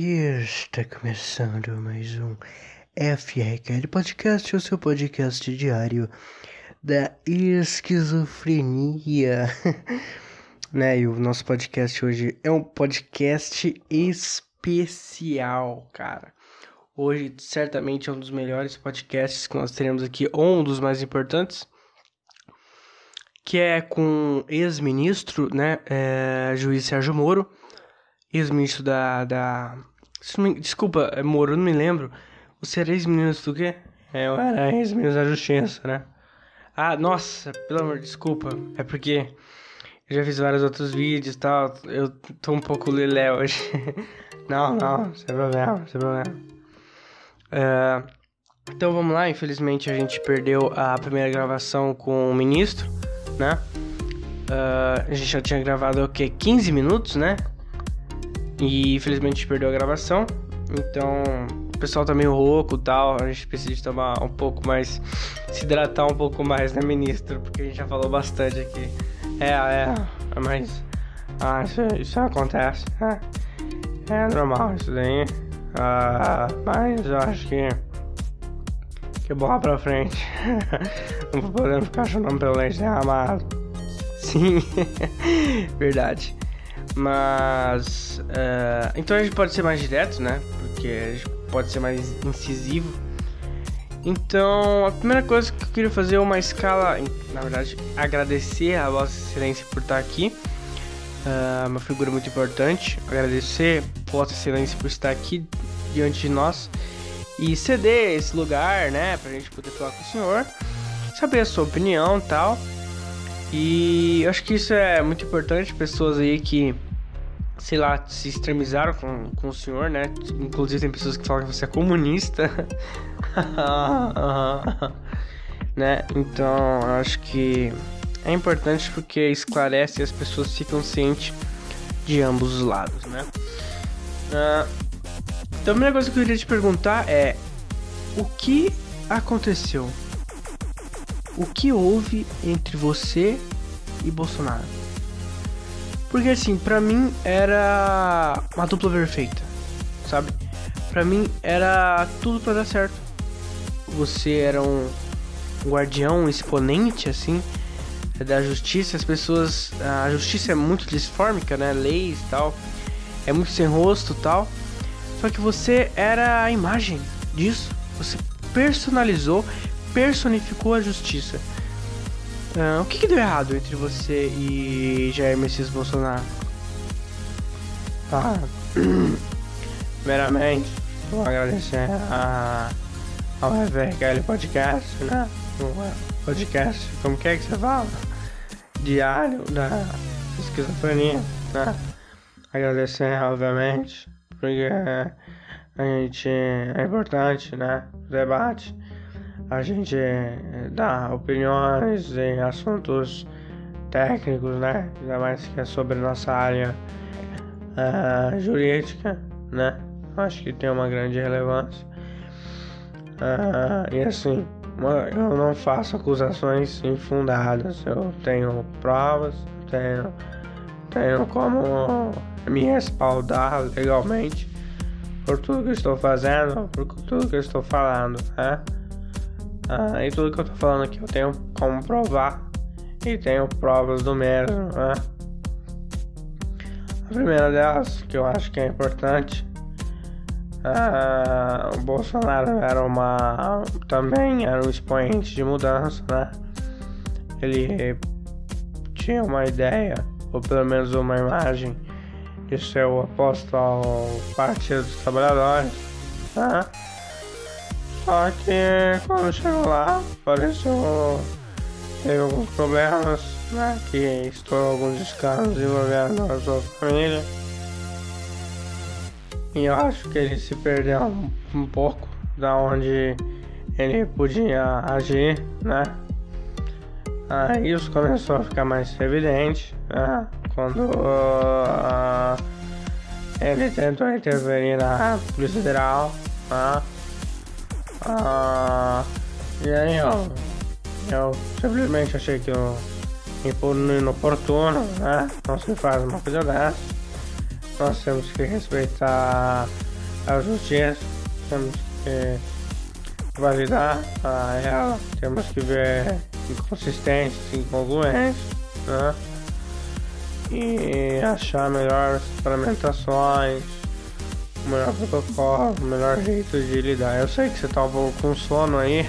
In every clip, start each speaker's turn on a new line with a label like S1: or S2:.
S1: Está começando mais um FRKL Podcast, o seu podcast diário da esquizofrenia. né? E o nosso podcast hoje é um podcast especial, cara. Hoje, certamente, é um dos melhores podcasts que nós teremos aqui, ou um dos mais importantes, que é com ex-ministro, né? É, juiz Sérgio Moro ex-ministro da, da... Desculpa, é Moro, não me lembro. Você era ex-ministro do quê? É, eu era ex-ministro da Justiça, né? Ah, nossa, pelo amor, desculpa. É porque eu já fiz vários outros vídeos e tal. Eu tô um pouco lelé hoje. não, não, sem problema, sem problema. Uh, então vamos lá, infelizmente a gente perdeu a primeira gravação com o ministro, né? Uh, a gente já tinha gravado o quê? 15 minutos, né? E infelizmente perdeu a gravação. Então, o pessoal tá meio rouco e tal. A gente precisa tomar um pouco mais. Se hidratar um pouco mais, né, ministro? Porque a gente já falou bastante aqui. É, é. Mas. Ah, isso, isso acontece. É, é normal isso daí. Ah, mas eu acho que. Que bola pra frente. Não vou poder ficar chorando pelo leite derramado. Sim, verdade. Mas. Uh, então a gente pode ser mais direto, né? Porque a gente pode ser mais incisivo. Então, a primeira coisa que eu queria fazer é uma escala, na verdade, agradecer a Vossa Excelência por estar aqui. Uh, uma figura muito importante. Agradecer Vossa Excelência por estar aqui diante de nós e ceder esse lugar, né, pra gente poder falar com o senhor, saber a sua opinião e tal. E eu acho que isso é muito importante, pessoas aí que sei lá, se extremizaram com, com o senhor, né? Inclusive tem pessoas que falam que você é comunista. né? Então, eu acho que é importante porque esclarece e as pessoas ficam cientes de ambos os lados, né? Uh, então, a primeira coisa que eu queria te perguntar é: o que aconteceu? O que houve entre você e Bolsonaro? Porque assim, pra mim era uma dupla perfeita, sabe? Pra mim era tudo pra dar certo. Você era um guardião, um exponente, assim, da justiça. As pessoas. A justiça é muito disfórmica, né? Leis e tal. É muito sem rosto tal. Só que você era a imagem disso. Você personalizou, personificou a justiça. Uh, o que, que, deu errado entre você e Jair Messias Bolsonaro? Tá. Primeiramente, vou agradecer a, ao FRKL Podcast, né? O podcast, como que é que você fala? Diário da esquizofrenia, né? Agradecer, obviamente, porque a gente é importante, né? O debate a gente dá opiniões em assuntos técnicos, né? Ainda mais que é sobre nossa área uh, jurídica, né? Acho que tem uma grande relevância. Uh, e assim, eu não faço acusações infundadas. Eu tenho provas, tenho, tenho como me respaldar legalmente por tudo que estou fazendo, por tudo que estou falando, né? Ah, e tudo que eu tô falando aqui eu tenho como provar e tenho provas do mesmo, né? A primeira delas, que eu acho que é importante, ah, o Bolsonaro era uma. também era um expoente de mudança, né? Ele tinha uma ideia, ou pelo menos uma imagem, de ser o oposto ao Partido dos Trabalhadores, né? Só que quando chegou lá, apareceu. teve alguns problemas, né? Que estourou alguns escândalos envolvendo a sua família. E eu acho que ele se perdeu um, um pouco da onde ele podia agir, né? Aí isso começou a ficar mais evidente, né? Quando uh, ele tentou interferir na Polícia Federal, né? Ah, e aí eu, eu simplesmente achei que eu inoportuno, né? Não se faz uma coisa dessa. Nós temos que respeitar a justiça, temos que validar a ela, temos que ver inconsistências, incongruências, né? E achar melhores implementações, o melhor protocolo, melhor jeito de lidar. Eu sei que você tá um pouco com sono aí.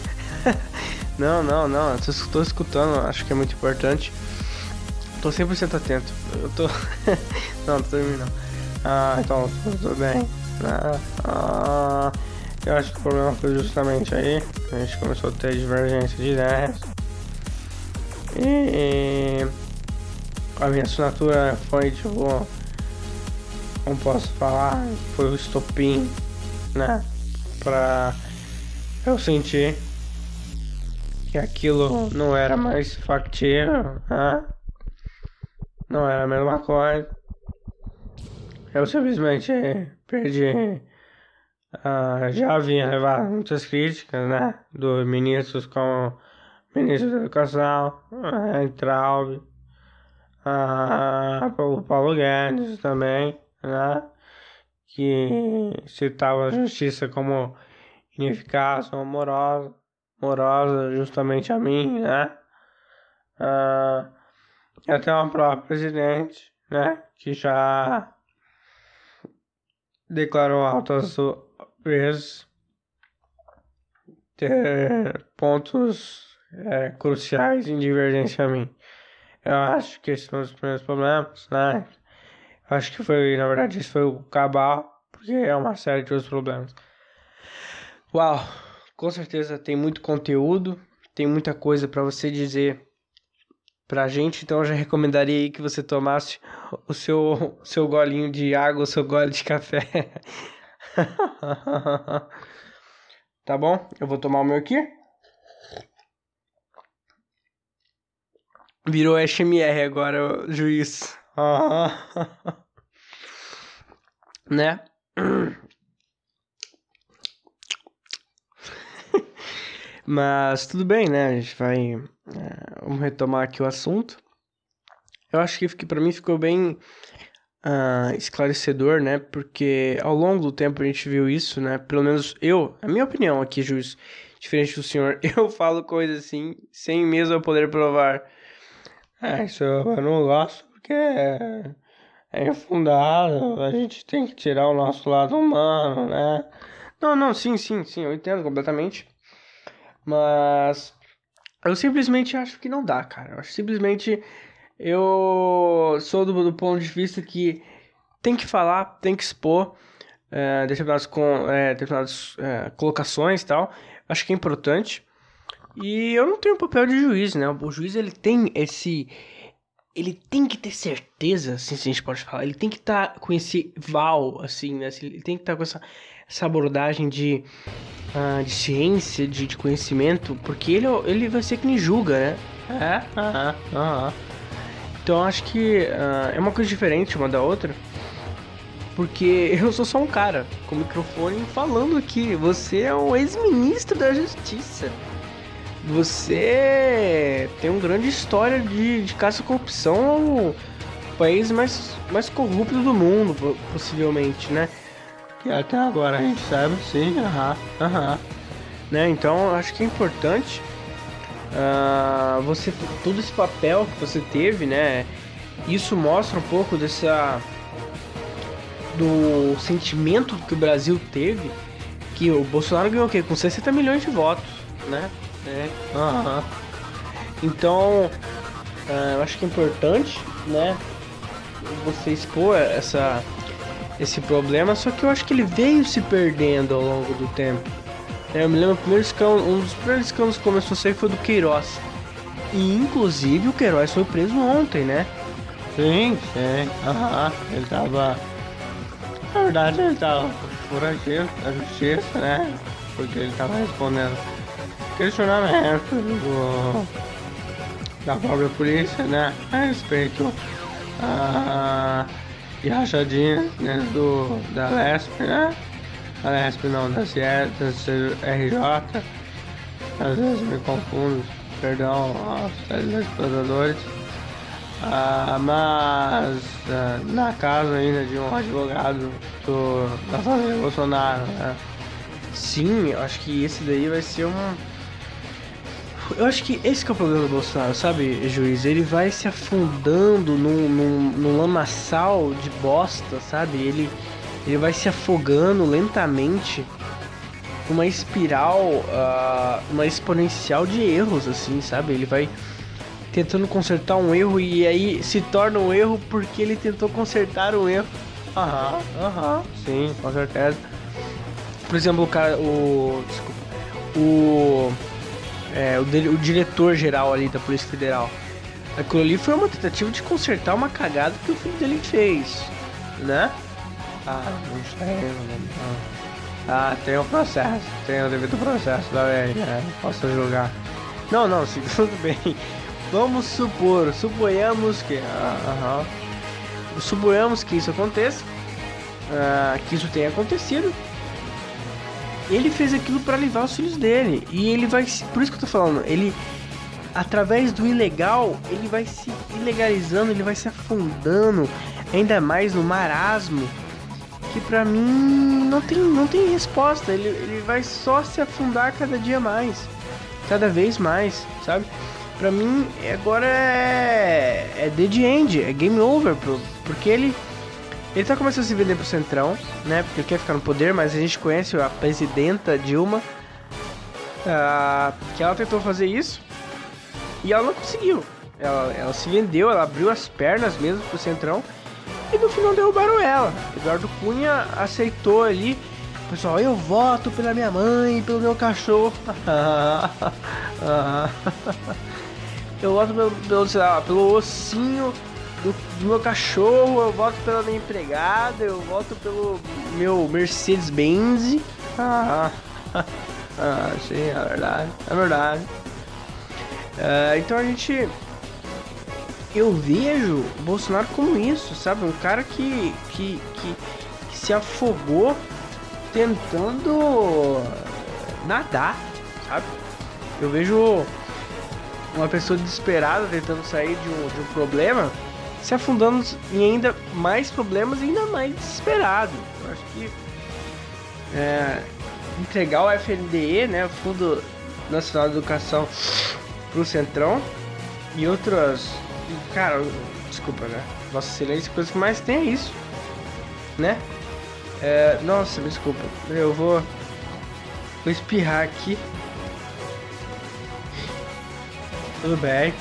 S1: não, não, não, eu tô escutando, acho que é muito importante. Tô 100% atento. Eu tô. não, tô terminando. Ah, então, tudo bem. Ah, ah, eu acho que o problema foi justamente aí. A gente começou a ter divergência de ideias. E a minha assinatura foi tipo. Não posso falar, foi o estopim, né? Pra eu sentir que aquilo não era mais factível, né? não era a mesma coisa. Eu simplesmente perdi. Uh, já havia levado muitas críticas, né? Dos ministros como ministro da Educação, uh, Traub, uh, o Paulo Guedes também, né? Que citava a justiça como ineficaz, amorosa, amorosa justamente a mim, né? Até o próprio presidente, né, que já declarou altas vezes ter pontos é, cruciais em divergência a mim. Eu acho que esses são os primeiros problemas, né? Acho que foi, na verdade, esse foi o cabal, porque é uma série de outros problemas. Uau, com certeza tem muito conteúdo, tem muita coisa para você dizer pra gente, então eu já recomendaria aí que você tomasse o seu, seu golinho de água, o seu gole de café. tá bom? Eu vou tomar o meu aqui. Virou SMR agora, juiz. né? Mas tudo bem, né? A gente vai. É, vamos retomar aqui o assunto. Eu acho que, para mim ficou bem uh, esclarecedor, né? Porque ao longo do tempo a gente viu isso, né? Pelo menos eu, a minha opinião aqui, juiz, diferente do senhor, eu falo coisas assim, sem mesmo eu poder provar. É, isso eu não gosto é, é infundado, a gente tem que tirar o nosso lado humano, né? Não, não, sim, sim, sim, eu entendo completamente. Mas eu simplesmente acho que não dá, cara. Eu acho simplesmente eu sou do, do ponto de vista que tem que falar, tem que expor é, determinadas, com, é, determinadas é, colocações e tal. Acho que é importante. E eu não tenho papel de juiz, né? O juiz ele tem esse. Ele tem que ter certeza, assim, se a gente pode falar. Ele tem que estar tá com esse val, assim, né? Ele tem que estar tá com essa, essa abordagem de uh, de ciência, de, de, conhecimento, porque ele, ele vai ser quem julga, né? É, ah, ah, Então acho que uh, é uma coisa diferente uma da outra. Porque eu sou só um cara com o microfone falando aqui. Você é um ex-ministro da justiça. Você tem uma grande história de, de caça à corrupção ao país mais, mais corrupto do mundo, possivelmente, né? que até agora a gente sabe, sim, aham, aham. Né? Então acho que é importante uh, você todo esse papel que você teve, né? Isso mostra um pouco dessa do sentimento que o Brasil teve, que o Bolsonaro ganhou o quê? Com 60 milhões de votos, né? É. Uhum. Então, uh, eu acho que é importante, né? Você expor essa esse problema, só que eu acho que ele veio se perdendo ao longo do tempo. É, eu me lembro, primeiro escândalo, um dos primeiros escândalos que começou a sair foi do Queiroz. E inclusive o Queiroz foi preso ontem, né? Sim, sim. Aham, ele tava. Na verdade ele tava foragido da justiça, né? Porque ele tava respondendo questionamentos do, da própria polícia, né? A respeito a rachadinha né, do, da Lesp, né? A Lesp não, da CIE, da RJ. Às vezes me confundo, perdão aos telespectadores. Ah, mas ah, na casa ainda de um advogado do, da família Bolsonaro, né? Sim, eu acho que esse daí vai ser um. Eu acho que esse que é o problema do Bolsonaro, sabe, juiz? Ele vai se afundando num, num, num lamaçal de bosta, sabe? Ele, ele vai se afogando lentamente uma espiral, uh, uma exponencial de erros, assim, sabe? Ele vai tentando consertar um erro e aí se torna um erro porque ele tentou consertar um erro. Aham, aham, sim, com certeza. Por exemplo, o cara, o. Desculpa. O. É, o, o diretor geral ali da Polícia Federal. Aquilo ali foi uma tentativa de consertar uma cagada que o filho dele fez, né? Ah, não sei, Ah, tem o um processo, tem o devido processo lei, né? Posso julgar. Não, não, sim, tudo bem. Vamos supor, suponhamos que. Ah, uh Suponhamos que isso aconteça, uh, que isso tenha acontecido. Ele fez aquilo para livrar os filhos dele. E ele vai. Por isso que eu tô falando, ele. Através do ilegal, ele vai se ilegalizando, ele vai se afundando ainda mais no marasmo. Que pra mim não tem, não tem resposta. Ele, ele vai só se afundar cada dia mais. Cada vez mais, sabe? pra mim agora é, é dead end, é game over, porque ele ele tá começando a se vender pro Centrão, né? Porque quer ficar no poder, mas a gente conhece a presidenta Dilma, uh, que ela tentou fazer isso e ela não conseguiu. Ela, ela se vendeu, ela abriu as pernas mesmo pro Centrão e no final derrubaram ela. Eduardo Cunha aceitou ali. Pessoal, eu voto pela minha mãe, pelo meu cachorro. eu voto pelo, pelo, lá, pelo ossinho do, do, meu cachorro, eu voto pela minha empregada, eu voto pelo meu Mercedes-Benz. Ah, ah, sim, é verdade, é verdade. Uh, então a gente. Eu vejo o Bolsonaro como isso, sabe? Um cara que, que, que, que se afogou tentando nadar, sabe? Eu vejo uma pessoa desesperada tentando sair de um, de um problema, se afundando em ainda mais problemas ainda mais desesperado. Eu acho que é, entregar o FNDE, né, o Fundo Nacional de Educação, pro Centrão e outras. Cara, desculpa, né? Vossa Excelência, coisa que mais tem é isso, né? É, nossa, desculpa, eu vou, vou espirrar aqui. Tudo bem.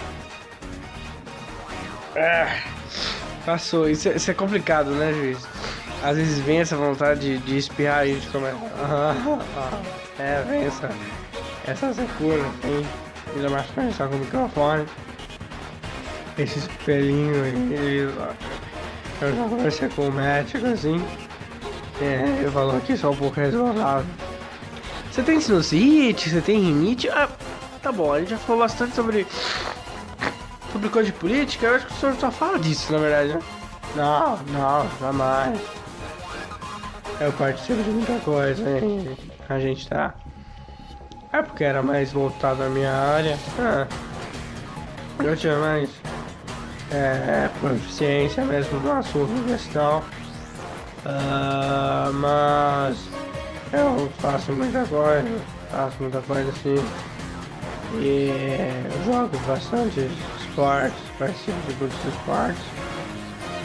S1: É, passou. Isso é, isso é, complicado, né, juiz? Às vezes vem essa vontade de, de espirrar e a gente começa. Ah, ah, é, vem essa, essa secura, hein? Ainda mais pensar com o microfone. Esse espelhinho aí. Eu já conversei com o médico assim. É, ele falou que só um pouco responsável. Você tem sinusite? Você tem rinite? Ah, Tá bom, a gente já falou bastante sobre. Sobre coisa de política. Eu acho que o senhor só fala disso, na verdade, né? Não, não, jamais. Eu participo de muita coisa, hein? A gente tá. É porque era mais voltado à minha área. Ah, eu tinha mais. É, proficiência mesmo no assunto em questão. Uh, mas eu faço muita coisa, faço muita coisa assim. E jogo bastante esportes, participo de muitos esportes.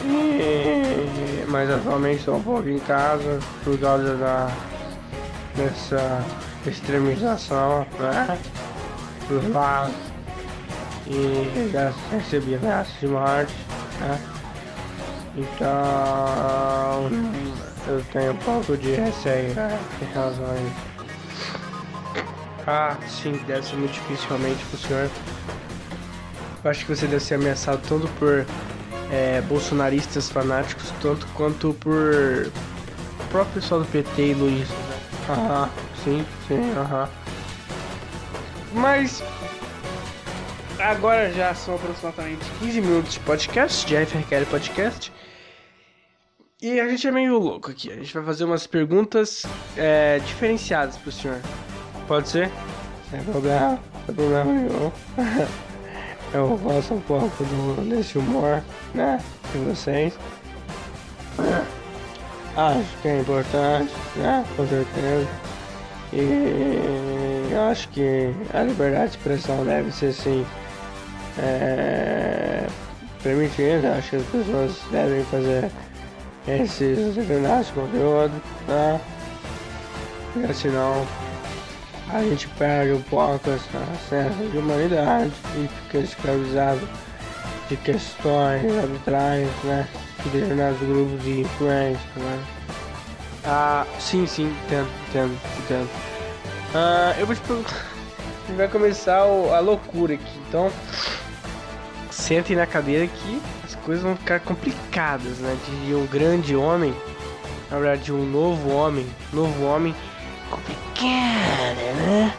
S1: E, mas atualmente estou um pouco em casa por causa da dessa extremização né, dos lados. E já recebi ameaças de morte. Né? Então eu tenho um pouco de receio né, em relação a. Ah, sim, deve ser muito difícil realmente pro senhor. Eu acho que você deve ser ameaçado tanto por é, bolsonaristas fanáticos, tanto quanto por o próprio pessoal do PT e Luiz. Aham, sim, sim, aham. Mas agora já são aproximadamente 15 minutos de podcast, de FRQL Podcast. E a gente é meio louco aqui. A gente vai fazer umas perguntas é, diferenciadas pro senhor. Pode ser? Sem problema, sem problema nenhum. eu gosto um pouco do, desse humor, né? De vocês. Acho que é importante, né? Com certeza. E acho que a liberdade de expressão deve ser sim é, permitida. Acho que as pessoas devem fazer esses determinados conteúdos, né? Porque senão a gente perde um pouco essa senso de humanidade e fica escravizado de questões arbitrais, né? De determinados grupos de influência, né? Ah, sim, sim, entendo, entendo, entendo. Ah, eu vou te perguntar. Vai começar o, a loucura aqui, então. Sentem na cadeira que as coisas vão ficar complicadas, né? De um grande homem, na verdade, de um novo homem, novo homem complicada, né?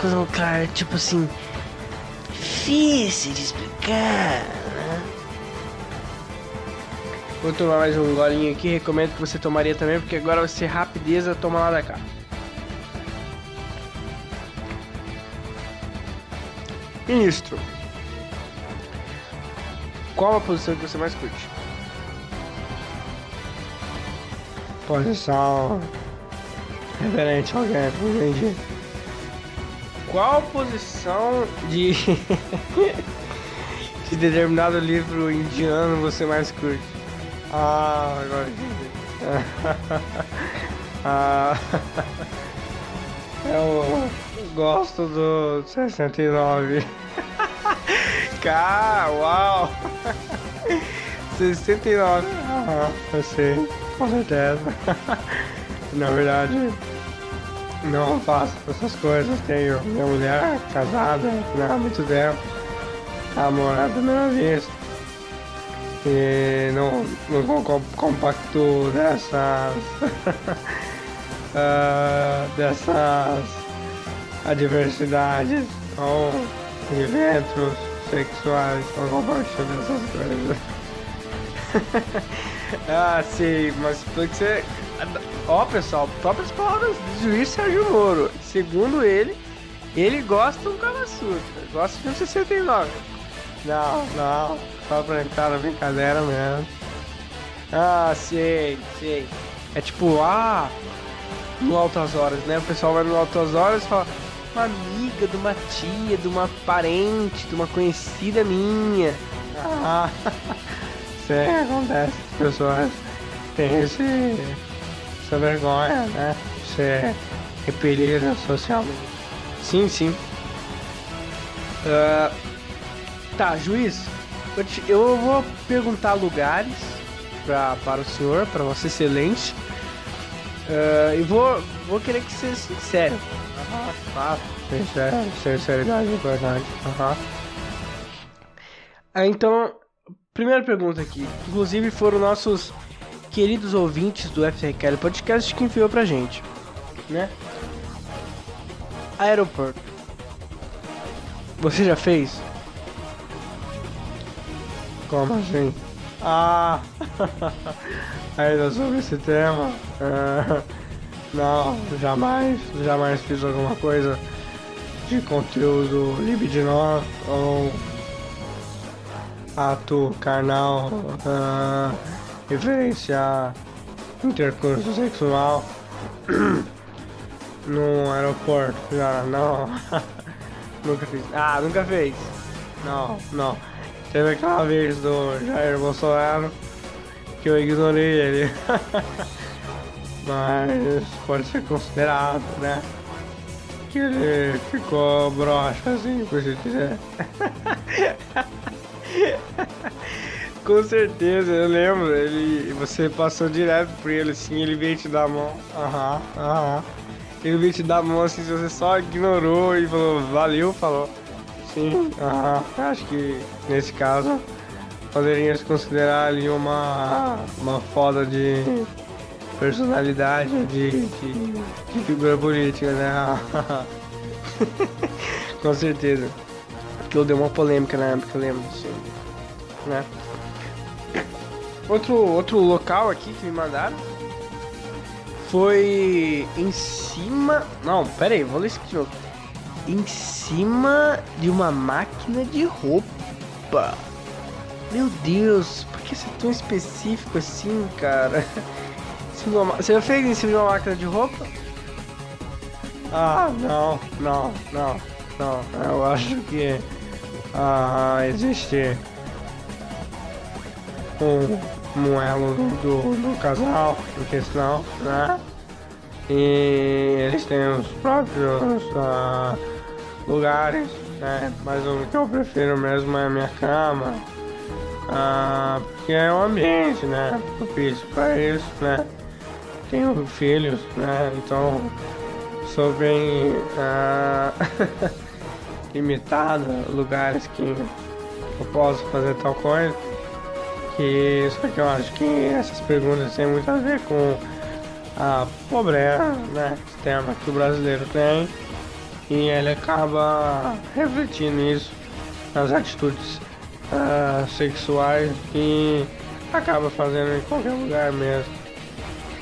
S1: Coisa vão ficar, tipo assim, difícil de explicar, né? Vou tomar mais um golinho aqui, recomendo que você tomaria também, porque agora vai ser rapideza, toma lá da cá. Ministro, qual a posição que você mais curte? Posição reverente ao guerra, entendi. Qual posição de de determinado livro indiano você mais curte? Ah, agora entendi. ah, eu gosto do 69. Cara, uau! 69. Ah, eu sei, com certeza. Na verdade, não faço essas coisas. Tenho minha mulher casada né, há muito tempo. Amor à primeira vista. E não, não compacto dessas. uh, dessas adversidades ou eventos sexuais. Não compartilho dessas coisas. ah, sim, mas pelo que você Ó, pessoal, próprias palavras do juiz Sérgio Moro. Segundo ele, ele gosta do Kama Sutra, gosta de um 69. Não, não, só pra entrar na brincadeira mesmo. Ah, sei, sei. É tipo, ah, no Altas Horas, né? O pessoal vai no Altas Horas e fala, uma amiga, de uma tia, de uma parente, de uma conhecida minha. Ah, sei, acontece. As pessoas têm esse essa vergonha, né? Ser repelida socialmente. Sim, sim. Uh, tá, juiz, eu, te, eu, vou perguntar lugares pra, para o senhor, para Vossa Excelência. Uh, e vou, vou querer que seja sincero. Aham, claro. Sinceridade é importante. Aham. Ah, então, primeira pergunta aqui. Inclusive foram nossos queridos ouvintes do FRKL Podcast que enviou pra gente, né? Aeroporto. Você já fez? Como assim? Ah! Ainda sobre esse tema? Uh, não, jamais, jamais fiz alguma coisa de conteúdo libidinoso ou ato carnal. Uh, a intercurso sexual no aeroporto. Já não. nunca fiz. Ah, nunca fez. Não, não. Teve aquela vez do Jair Bolsonaro que eu ignorei ele. Mas pode ser considerado, né? Que ele ficou broxa assim, por se quiser. Com certeza, eu lembro. Ele, você passou direto por ele assim, ele veio te dar a mão. Aham, aham. Ele veio te dar a mão assim, você só ignorou e falou, valeu, falou. Sim, aham. Acho que nesse caso poderia se considerar ali uma, uma foda de personalidade, de, de, de figura política, né? Com certeza. Porque eu dei uma polêmica na época, eu lembro, assim, né? Outro, outro local aqui que me mandaram foi em cima. Não, pera aí, vou ler isso de novo. Em cima de uma máquina de roupa. Meu Deus, por que você é tão específico assim, cara? Você já fez em cima de uma máquina de roupa? Ah, não, não, não, não. Eu acho que ah, existe um, um elo do, do casal em questão, né? E eles têm os próprios ah, lugares, né? Mas o que eu prefiro mesmo é a minha cama. Ah, porque é um ambiente, né? Propício para isso, né? Tenho filhos, né? Então sou bem ah, limitado lugares que eu posso fazer tal coisa. Que só que eu acho que essas perguntas têm muito a ver com a pobreza né, extrema que o brasileiro tem e ele acaba refletindo isso nas atitudes uh, sexuais e acaba fazendo em qualquer lugar mesmo.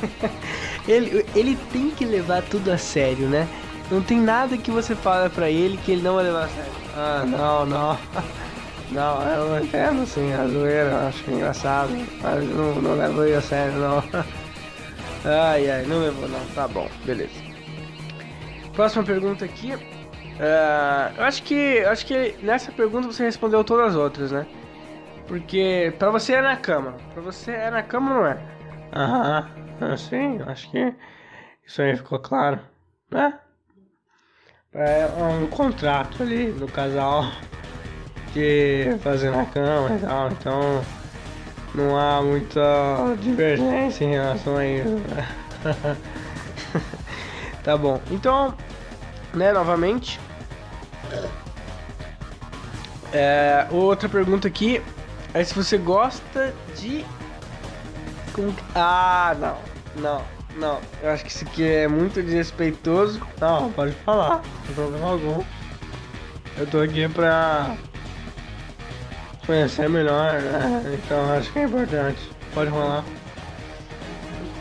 S1: ele, ele tem que levar tudo a sério, né? Não tem nada que você fala pra ele que ele não vai levar a sério. Ah, não, não. Não, eu não entendo assim, a zoeira, eu acho engraçado, mas não, não levo a sério, não. Ai, ai, não levou não, tá bom, beleza. Próxima pergunta aqui. Uh, eu acho que eu acho que nessa pergunta você respondeu todas as outras, né? Porque pra você é na cama. Pra você é na cama não é? Aham, sim, acho que isso aí ficou claro, né? É um contrato ali no casal de fazer na cama e tal, então não há muita divergência em relação a isso. Né? tá bom. Então, né, novamente. É, outra pergunta aqui é se você gosta de. Ah, não, não, não. Eu acho que isso aqui é muito desrespeitoso. Não, pode falar, não tem problema algum. Eu tô aqui pra conhecer melhor, né? Então acho que é importante. Pode rolar.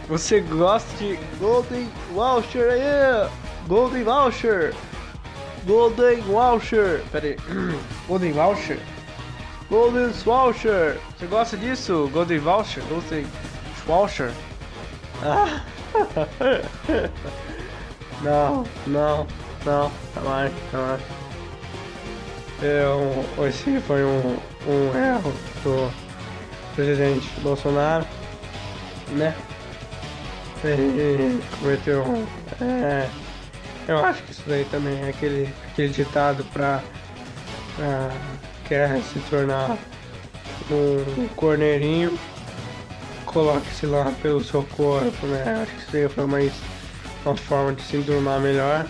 S1: Você gosta de Golden Voucher aí? Golden Voucher! Golden Voucher! Pera aí. Golden Voucher? Golden Voucher! Você gosta disso? Golden Voucher? Golden Voucher? Ah. não, não, não, jamais, jamais. Eu, esse foi um, um erro do presidente Bolsonaro, né? Ele cometeu. É, eu acho que isso daí também é aquele, aquele ditado pra quer se tornar um corneirinho, coloque-se lá pelo seu corpo, né? Acho que isso aí foi mais uma forma de se enturmar melhor.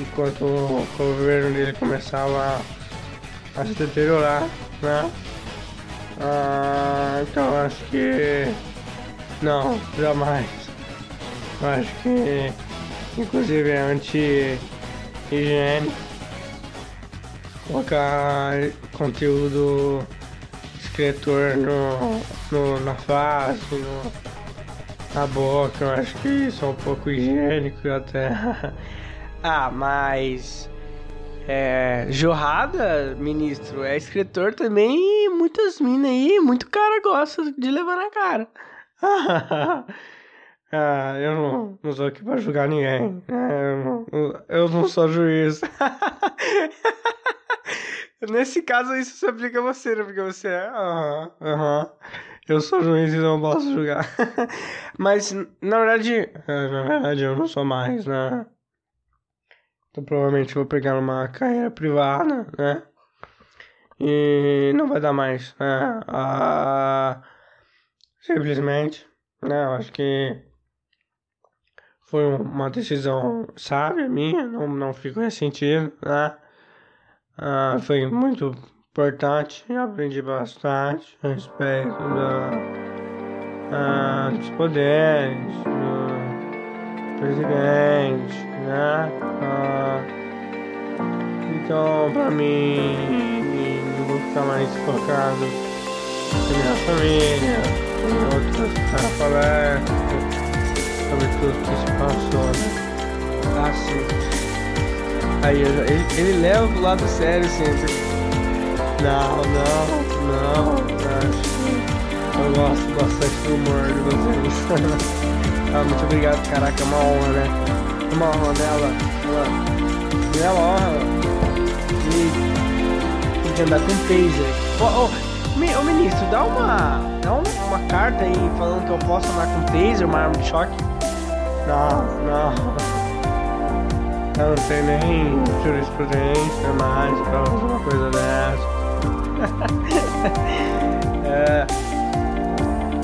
S1: Enquanto o governo dele começava a se deteriorar, né? Ah, então acho que não, jamais. Acho que inclusive é anti-higiene colocar conteúdo escritor no, no, na face, no, na boca, eu acho que isso é um pouco higiênico até. ah, mas é, Jorrada, ministro, é escritor também e muitas minas aí, muito cara gosta de levar na cara. ah, eu não, não sou aqui pra julgar ninguém. É, eu, não, eu não sou juiz. Nesse caso, isso se aplica a você, né? Porque você é. Aham, uh aham. uh -huh. Eu sou juiz e não posso julgar. Mas, na verdade. É, na verdade, eu não sou mais, né? Então provavelmente vou pegar uma carreira privada, né? E não vai dar mais, né? Ah, simplesmente, né? Eu acho que foi uma decisão sábia minha, não, não fico ressentido, né? Ah, foi muito importante, aprendi bastante a respeito da, ah, dos poderes, presidente, né? Ah, então, pra mim, eu vou ficar mais focado na minha família, em outras palestras, sobre tudo que se passou, né? Assim. Aí, ele, ele leva pro lado sério sempre. Não, não, não. Eu gosto bastante do humor de vocês. Ah, muito obrigado, caraca, é uma honra, né? É uma honra dela. Ela, uma honra. E de andar com taser. Ô, oh, oh, ministro, dá uma. Dá uma carta aí falando que eu posso andar com taser, uma arma de choque. Não, não. Eu não sei nem jurisprudência mais pra uma coisa dessa.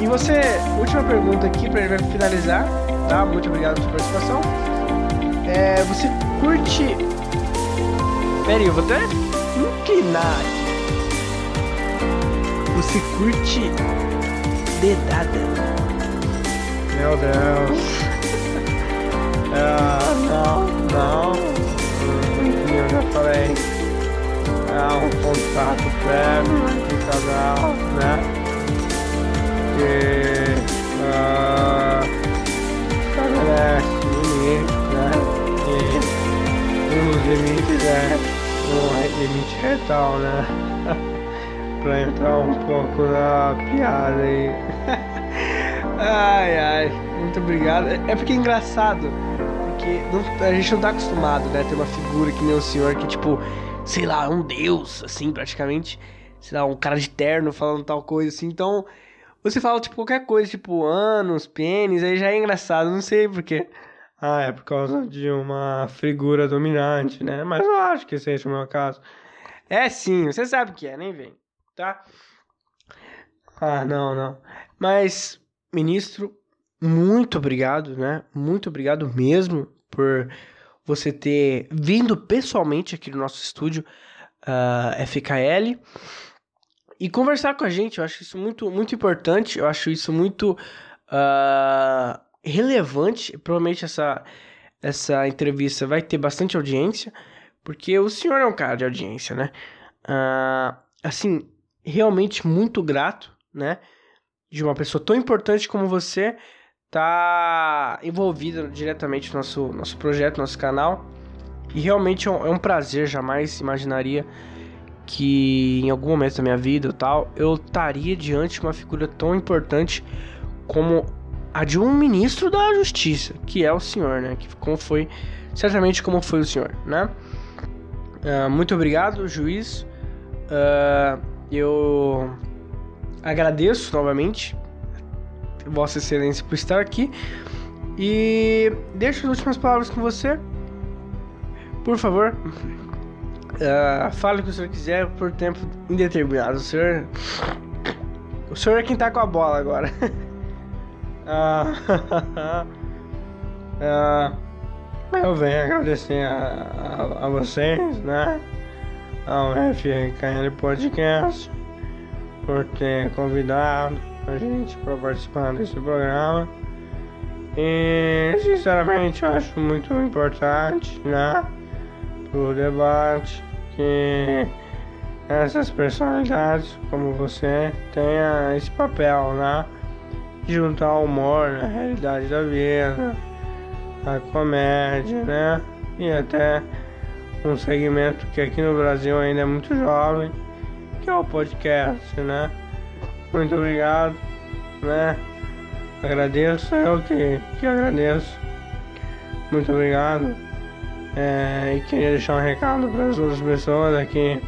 S1: E você, última pergunta aqui pra gente finalizar, tá? Muito obrigado pela participação. É, você curte. Pera aí, eu vou até inclinar. Você curte dedada? Meu Deus. Ah, não, não. Eu já falei. É um contato prévio de casal, né? Que uh, estabelece limites, né? E dos limites é um limite retal, né? pra entrar um pouco na piada aí. ai, ai, muito obrigado. É porque é engraçado porque não, a gente não tá acostumado, né? Ter uma figura que nem o senhor que, tipo, sei lá, um deus, assim, praticamente. Sei lá, um cara de terno falando tal coisa, assim. Então, você fala, tipo, qualquer coisa, tipo, anos, pênis, aí já é engraçado, não sei porquê. Ah, é por causa de uma figura dominante, né? Mas eu acho que seja o meu caso. É sim, você sabe o que é, nem vem, tá? Ah, não, não. Mas, ministro, muito obrigado, né? Muito obrigado mesmo por você ter vindo pessoalmente aqui no nosso estúdio uh, ah, FKL e conversar com a gente. Eu acho isso muito, muito importante. Eu acho isso muito uh, relevante. Provavelmente essa, essa entrevista vai ter bastante audiência, porque o senhor é um cara de audiência, né? Uh, assim, realmente muito grato, né? De uma pessoa tão importante como você tá envolvida diretamente no nosso, nosso projeto, nosso canal. E realmente é um, é um prazer, jamais imaginaria que em algum momento da minha vida ou tal, eu estaria diante de uma figura tão importante como a de um ministro da justiça, que é o senhor, né? Que como foi, certamente como foi o senhor, né? Uh, muito obrigado, juiz. Uh, eu agradeço novamente Vossa Excelência por estar aqui. E deixo as últimas palavras com você. Por favor, uh, fale o que o senhor quiser por tempo indeterminado. O senhor, o senhor é quem tá com a bola agora. uh, uh, eu venho agradecer a, a, a vocês, né? Ao FKL Podcast por ter convidado a gente para participar desse programa. E sinceramente eu acho muito importante, né? Pro debate que essas personalidades como você tenha esse papel, né? De juntar o humor na realidade da vida, a comédia, né? E até um segmento que aqui no Brasil ainda é muito jovem, que é o podcast, né? Muito obrigado, né? Agradeço, eu que, que agradeço. Muito obrigado. É, e queria deixar um recado para as outras pessoas aqui.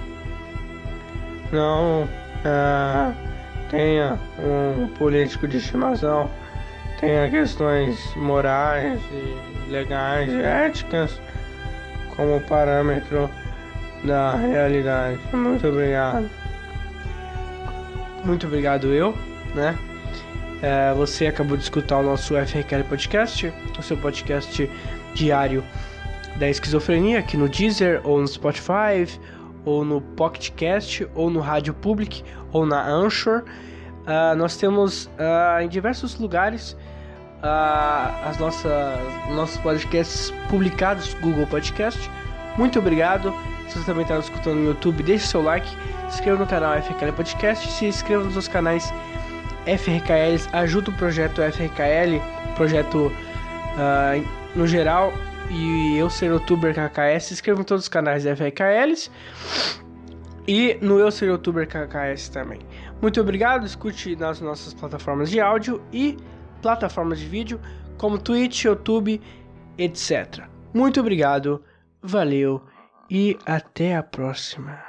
S1: Não é, tenha um político de estimação, tenha questões morais e legais e éticas como parâmetro da realidade. Muito obrigado muito obrigado eu, né? É, você acabou de escutar o nosso FRQL Podcast, o seu podcast diário da esquizofrenia, aqui no Deezer, ou no Spotify, ou no Pocket Cast, ou no Rádio Public, ou na Anchor. Uh, nós temos uh, em diversos lugares uh, as nossas nossos podcasts publicados Google Podcast. Muito obrigado. Se você também está escutando no YouTube, deixe seu like se inscreva no canal FRKL Podcast, se inscreva nos nossos canais FRKLs, ajuda o projeto FRKL, projeto no geral, e eu ser youtuber KKS, se inscreva em todos os canais FRKLs. E no Eu Ser Youtuber KKS também. Muito obrigado, escute nas nossas plataformas de áudio e plataformas de vídeo, como Twitch, YouTube, etc. Muito obrigado, valeu e até a próxima.